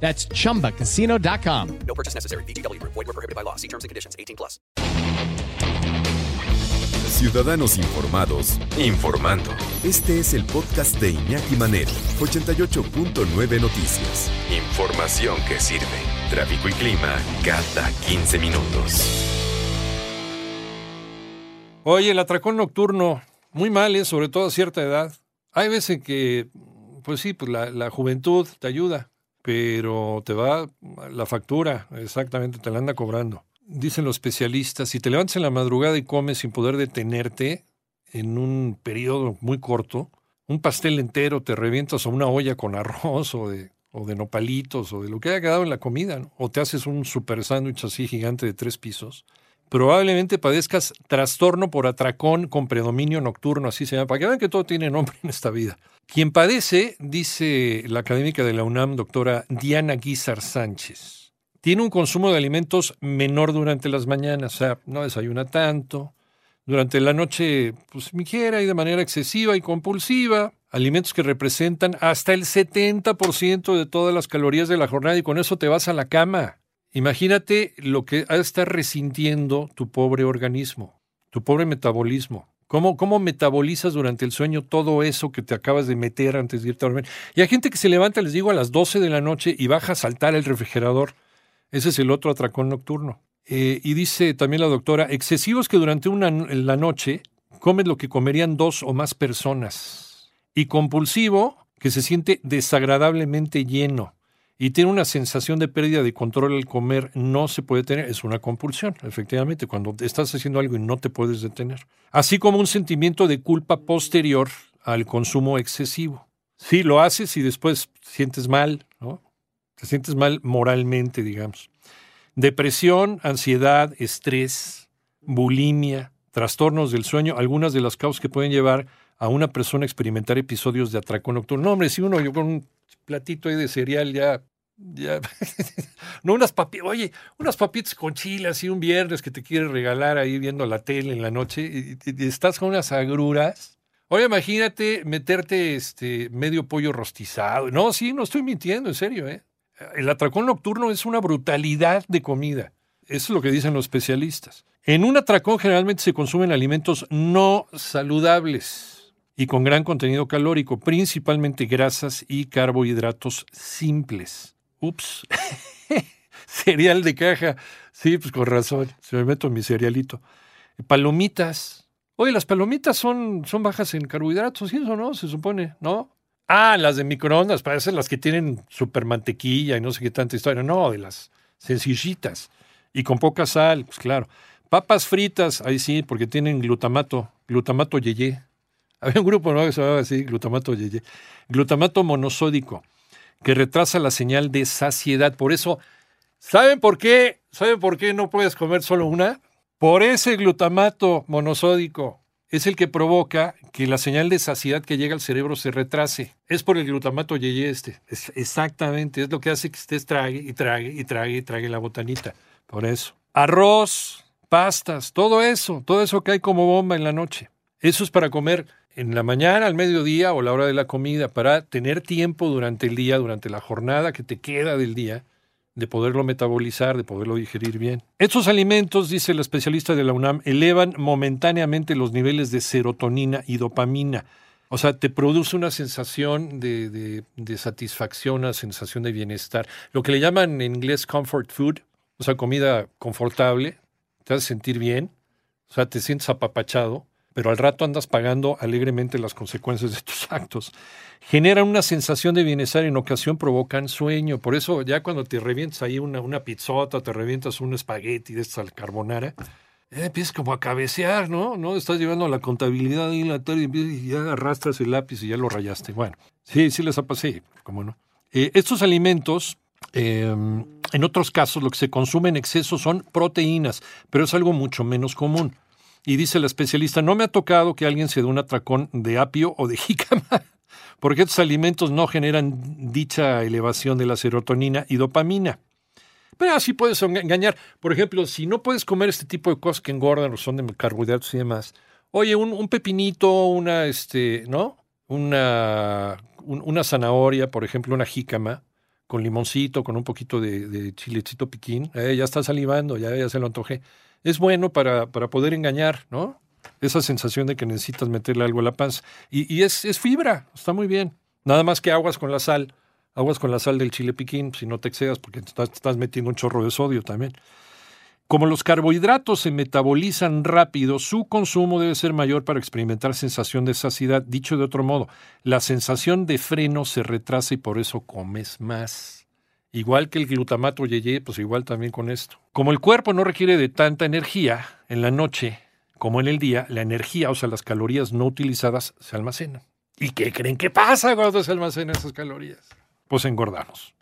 That's chumbacasino.com. No purchase necessary. VGW Group. Void were prohibited by law. See terms and conditions. 18 plus. Ciudadanos informados, informando. Este es el podcast de Iñaki Manero, 88.9 Noticias. Información que sirve. Tráfico y clima cada 15 minutos. Oye, el atracón nocturno, muy mal, ¿eh? sobre todo a cierta edad. Hay veces que, pues sí, pues la, la juventud te ayuda, pero te va la factura, exactamente, te la anda cobrando. Dicen los especialistas, si te levantas en la madrugada y comes sin poder detenerte en un periodo muy corto, un pastel entero te revientas a una olla con arroz o de, o de nopalitos o de lo que haya quedado en la comida, o te haces un super sándwich así gigante de tres pisos, probablemente padezcas trastorno por atracón con predominio nocturno, así se llama, para que vean que todo tiene nombre en esta vida. Quien padece, dice la académica de la UNAM, doctora Diana Guizar Sánchez, tiene un consumo de alimentos menor durante las mañanas, o sea, no desayuna tanto. Durante la noche, pues ingiere y de manera excesiva y compulsiva alimentos que representan hasta el 70% de todas las calorías de la jornada y con eso te vas a la cama. Imagínate lo que ha de estar resintiendo tu pobre organismo, tu pobre metabolismo. ¿Cómo, ¿Cómo metabolizas durante el sueño todo eso que te acabas de meter antes de irte a dormir? Y hay gente que se levanta, les digo, a las 12 de la noche y baja a saltar el refrigerador. Ese es el otro atracón nocturno. Eh, y dice también la doctora, excesivos que durante una, la noche comen lo que comerían dos o más personas. Y compulsivo, que se siente desagradablemente lleno y tiene una sensación de pérdida de control al comer, no se puede tener, es una compulsión, efectivamente, cuando estás haciendo algo y no te puedes detener. Así como un sentimiento de culpa posterior al consumo excesivo. Sí, lo haces y después sientes mal, ¿no? Te sientes mal moralmente, digamos. Depresión, ansiedad, estrés, bulimia, trastornos del sueño, algunas de las causas que pueden llevar a una persona experimentar episodios de atracón nocturno. No, hombre, si uno yo con un platito ahí de cereal ya no unas papitas, oye, unas papitas con chilas y un viernes que te quieres regalar ahí viendo la tele en la noche estás con unas agruras. Oye, imagínate meterte este medio pollo rostizado. No, sí, no estoy mintiendo, en serio, ¿eh? El atracón nocturno es una brutalidad de comida. Eso es lo que dicen los especialistas. En un atracón generalmente se consumen alimentos no saludables y con gran contenido calórico, principalmente grasas y carbohidratos simples. Ups. Cereal de caja. Sí, pues con razón. Se me meto en mi cerealito. Palomitas. Oye, las palomitas son, son bajas en carbohidratos, ¿sí eso no? Se supone, ¿no? Ah, las de microondas, parecen las que tienen super mantequilla y no sé qué tanta historia. No, de las sencillitas. Y con poca sal, pues claro. Papas fritas, ahí sí, porque tienen glutamato, glutamato yeye. Había un grupo nuevo que se llamaba así, glutamato yeye. Glutamato monosódico, que retrasa la señal de saciedad. Por eso, ¿saben por qué? ¿Saben por qué no puedes comer solo una? Por ese glutamato monosódico. Es el que provoca que la señal de saciedad que llega al cerebro se retrase. Es por el glutamato yeye este. Es exactamente, es lo que hace que estés trague y trague y trague y trague la botanita. Por eso. Arroz, pastas, todo eso, todo eso que hay como bomba en la noche. Eso es para comer en la mañana, al mediodía o la hora de la comida, para tener tiempo durante el día, durante la jornada que te queda del día, de poderlo metabolizar, de poderlo digerir bien. Estos alimentos, dice el especialista de la UNAM, elevan momentáneamente los niveles de serotonina y dopamina. O sea, te produce una sensación de, de, de satisfacción, una sensación de bienestar. Lo que le llaman en inglés comfort food, o sea, comida confortable, te hace sentir bien, o sea, te sientes apapachado pero al rato andas pagando alegremente las consecuencias de tus actos. Generan una sensación de bienestar y en ocasión provocan sueño. Por eso ya cuando te revientas ahí una, una pizzota, te revientas un espagueti de esta carbonara, eh, empiezas como a cabecear, ¿no? ¿no? Estás llevando la contabilidad ahí en la tarde y ya arrastras el lápiz y ya lo rayaste. Bueno, sí, sí les ha pasado, sí, cómo no. Eh, estos alimentos Em, en otros casos, lo que se consume en exceso son proteínas, pero es algo mucho menos común. Y dice la especialista, no me ha tocado que alguien se dé un atracón de apio o de jícama, porque estos alimentos no generan dicha elevación de la serotonina y dopamina. Pero así puedes engañar. Por ejemplo, si no puedes comer este tipo de cosas que engordan o son de carbohidratos y demás, oye, un, pepinito, una, este, ¿no? Una, una zanahoria, por ejemplo, una jícama, con limoncito, con un poquito de, chilecito piquín, eh, ya está salivando, ya, ya se lo antojé. Es bueno para, para poder engañar, ¿no? Esa sensación de que necesitas meterle algo a la panza. Y, y es, es fibra, está muy bien. Nada más que aguas con la sal Aguas con la sal del chile piquín, si no te excedas, porque te estás, metiendo un chorro de sodio también. Como los carbohidratos se metabolizan rápido, su consumo debe ser mayor para experimentar sensación de saciedad. Dicho de otro modo, la sensación de freno se retrasa y por eso comes más. Igual que el glutamato yeye, pues igual también con esto. Como el cuerpo no requiere de tanta energía, en la noche como en el día, la energía, o sea, las calorías no utilizadas, se almacenan. ¿Y qué creen que pasa cuando se almacenan esas calorías? pues engordamos.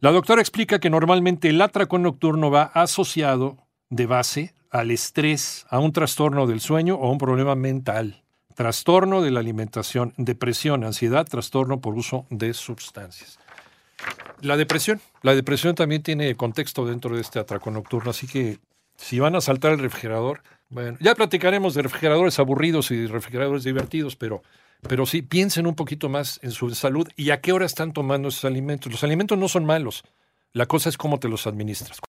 La doctora explica que normalmente el atracón nocturno va asociado de base al estrés, a un trastorno del sueño o a un problema mental, trastorno de la alimentación, depresión, ansiedad, trastorno por uso de sustancias. La depresión, la depresión también tiene contexto dentro de este atracón nocturno, así que si van a saltar el refrigerador, bueno, ya platicaremos de refrigeradores aburridos y refrigeradores divertidos, pero pero sí, piensen un poquito más en su salud y a qué hora están tomando esos alimentos. Los alimentos no son malos, la cosa es cómo te los administras.